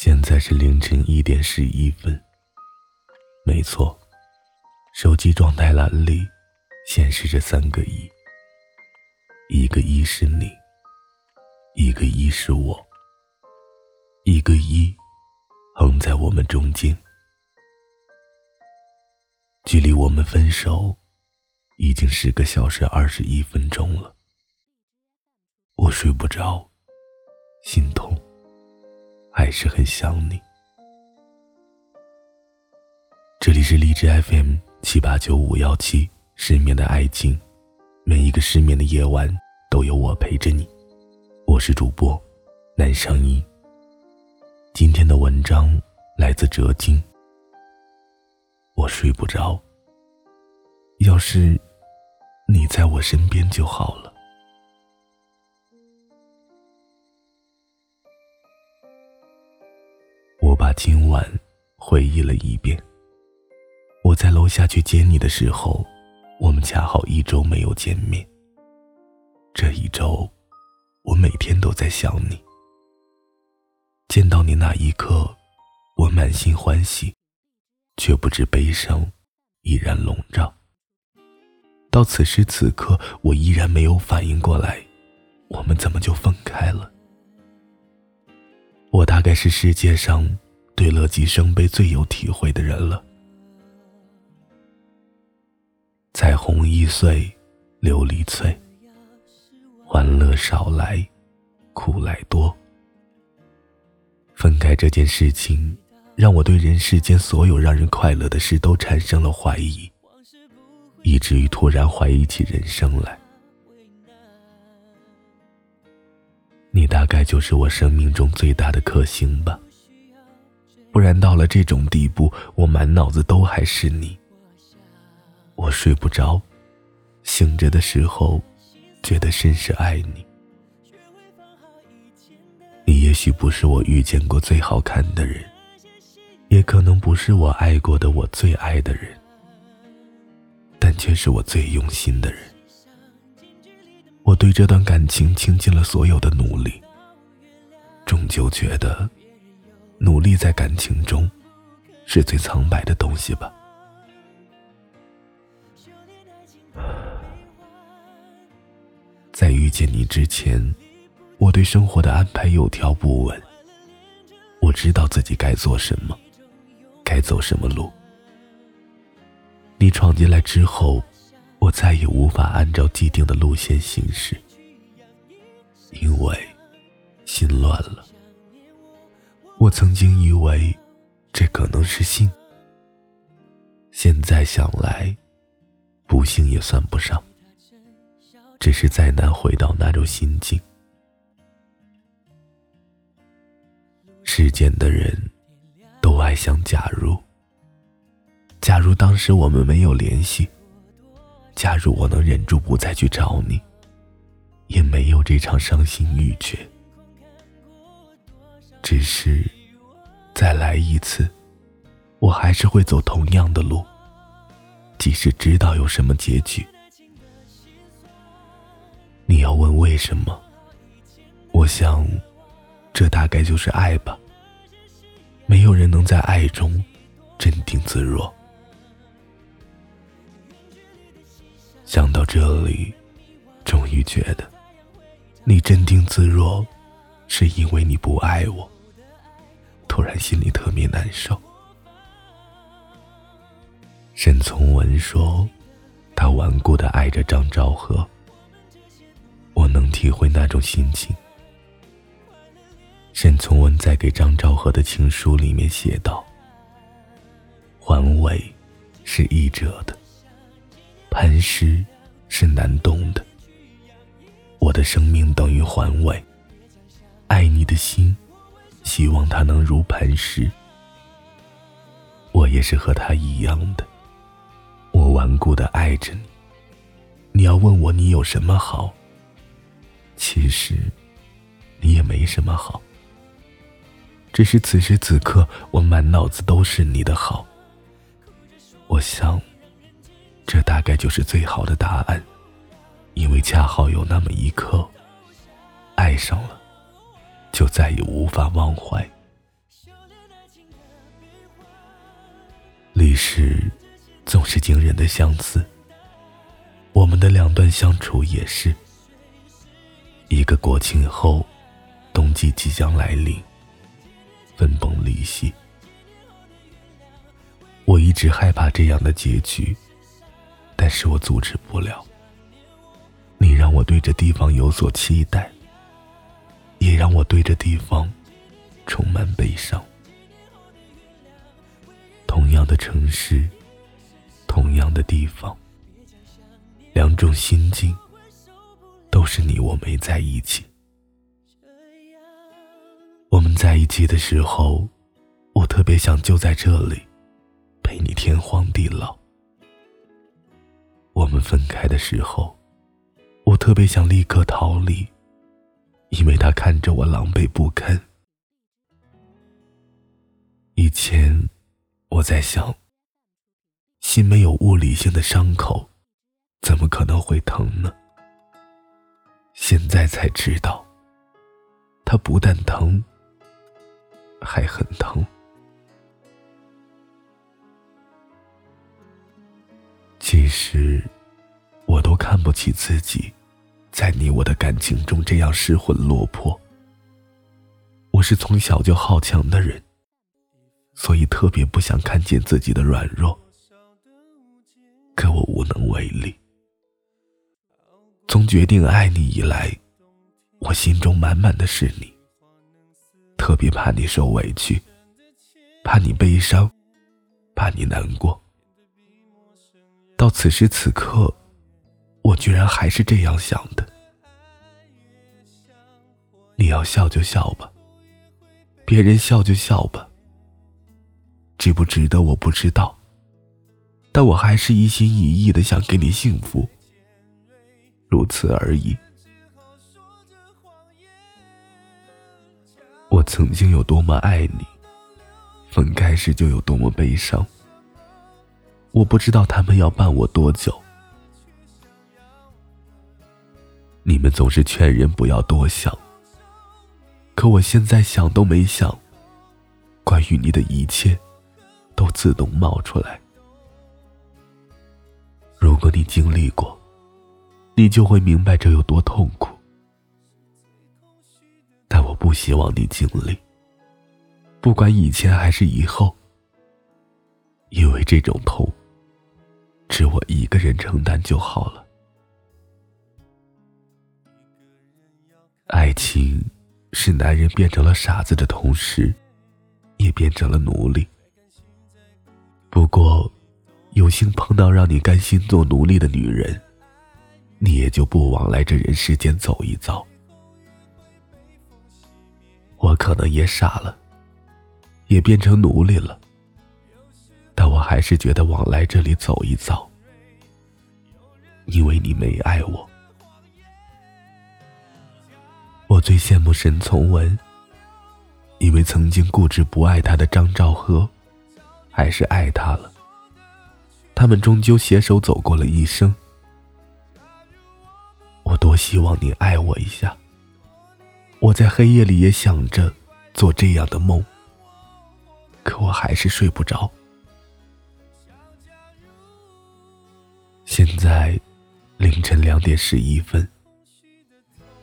现在是凌晨一点十一分。没错，手机状态栏里显示着三个一，一个一是你，一个一是我，一个一横在我们中间。距离我们分手已经十个小时二十一分钟了，我睡不着，心痛。还是很想你。这里是荔枝 FM 七八九五幺七，失眠的爱情，每一个失眠的夜晚都有我陪着你。我是主播南商一。今天的文章来自哲金。我睡不着，要是你在我身边就好了。把今晚回忆了一遍。我在楼下去接你的时候，我们恰好一周没有见面。这一周，我每天都在想你。见到你那一刻，我满心欢喜，却不知悲伤依然笼罩。到此时此刻，我依然没有反应过来，我们怎么就分开了？我大概是世界上。对乐极生悲最有体会的人了。彩虹易碎，琉璃脆。欢乐少来，苦来多。分开这件事情，让我对人世间所有让人快乐的事都产生了怀疑，以至于突然怀疑起人生来。你大概就是我生命中最大的克星吧。不然到了这种地步，我满脑子都还是你。我睡不着，醒着的时候，觉得甚是爱你。你也许不是我遇见过最好看的人，也可能不是我爱过的我最爱的人，但却是我最用心的人。我对这段感情倾尽了所有的努力，终究觉得。努力在感情中，是最苍白的东西吧。在遇见你之前，我对生活的安排有条不紊。我知道自己该做什么，该走什么路。你闯进来之后，我再也无法按照既定的路线行驶，因为心乱了。我曾经以为，这可能是幸。现在想来，不幸也算不上，只是再难回到那种心境。世间的人，都爱想假如。假如当时我们没有联系，假如我能忍住不再去找你，也没有这场伤心欲绝。只是，再来一次，我还是会走同样的路，即使知道有什么结局。你要问为什么？我想，这大概就是爱吧。没有人能在爱中镇定自若。想到这里，终于觉得，你镇定自若，是因为你不爱我。突然心里特别难受。沈从文说：“他顽固的爱着张兆和。”我能体会那种心情。沈从文在给张兆和的情书里面写道：“环卫是易折的，磐石是难动的。我的生命等于环卫，爱你的心。”希望他能如磐石，我也是和他一样的。我顽固的爱着你。你要问我你有什么好？其实，你也没什么好。只是此时此刻，我满脑子都是你的好。我想，这大概就是最好的答案，因为恰好有那么一刻，爱上了。就再也无法忘怀。历史总是惊人的相似，我们的两段相处也是一个国庆后，冬季即将来临，分崩离析。我一直害怕这样的结局，但是我阻止不了。你让我对这地方有所期待。让我对这地方充满悲伤。同样的城市，同样的地方。两种心境，都是你我没在一起。我们在一起的时候，我特别想就在这里，陪你天荒地老。我们分开的时候，我特别想立刻逃离，因为他看着我狼狈不堪。以前，我在想，心没有物理性的伤口。怎么可能会疼呢？现在才知道，它不但疼，还很疼。其实，我都看不起自己，在你我的感情中这样失魂落魄。我是从小就好强的人，所以特别不想看见自己的软弱，可我无能为力。从决定爱你以来，我心中满满的是你。特别怕你受委屈，怕你悲伤，怕你难过。到此时此刻，我居然还是这样想的。你要笑就笑吧，别人笑就笑吧。值不值得我不知道，但我还是一心一意的想给你幸福。如此而已。我曾经有多么爱你，分开时就有多么悲伤。我不知道他们要伴我多久。你们总是劝人不要多想，可我现在想都没想，关于你的一切，都自动冒出来。如果你经历过。你就会明白这有多痛苦，但我不希望你经历，不管以前还是以后，因为这种痛，只我一个人承担就好了。爱情是男人变成了傻子的同时，也变成了奴隶。不过，有幸碰到让你甘心做奴隶的女人。你也就不往来这人世间走一遭。我可能也傻了，也变成奴隶了，但我还是觉得往来这里走一遭，因为你没爱我。我最羡慕沈从文，因为曾经固执不爱他的张兆和，还是爱他了。他们终究携手走过了一生。我多希望你爱我一下。我在黑夜里也想着做这样的梦，可我还是睡不着。现在凌晨两点十一分。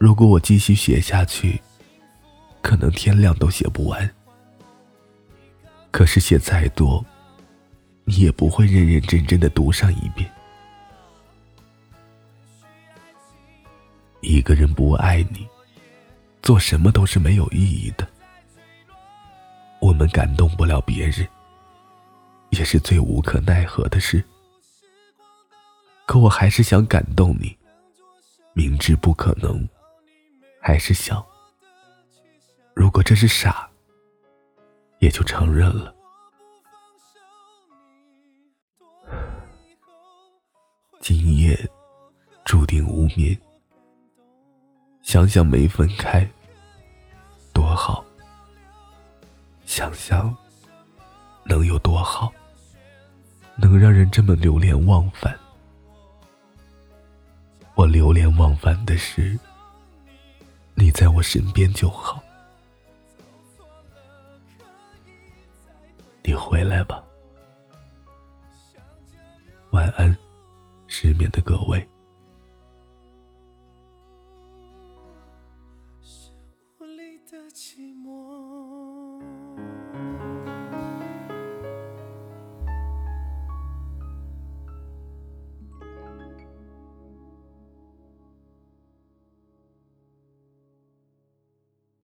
如果我继续写下去，可能天亮都写不完。可是写再多，你也不会认认真真的读上一遍。一个人不爱你，做什么都是没有意义的。我们感动不了别人，也是最无可奈何的事。可我还是想感动你，明知不可能，还是想。如果这是傻，也就承认了。今夜注定无眠。想想没分开，多好。想想能有多好，能让人这么流连忘返。我流连忘返的是，你在我身边就好你回来吧晚安失眠的各位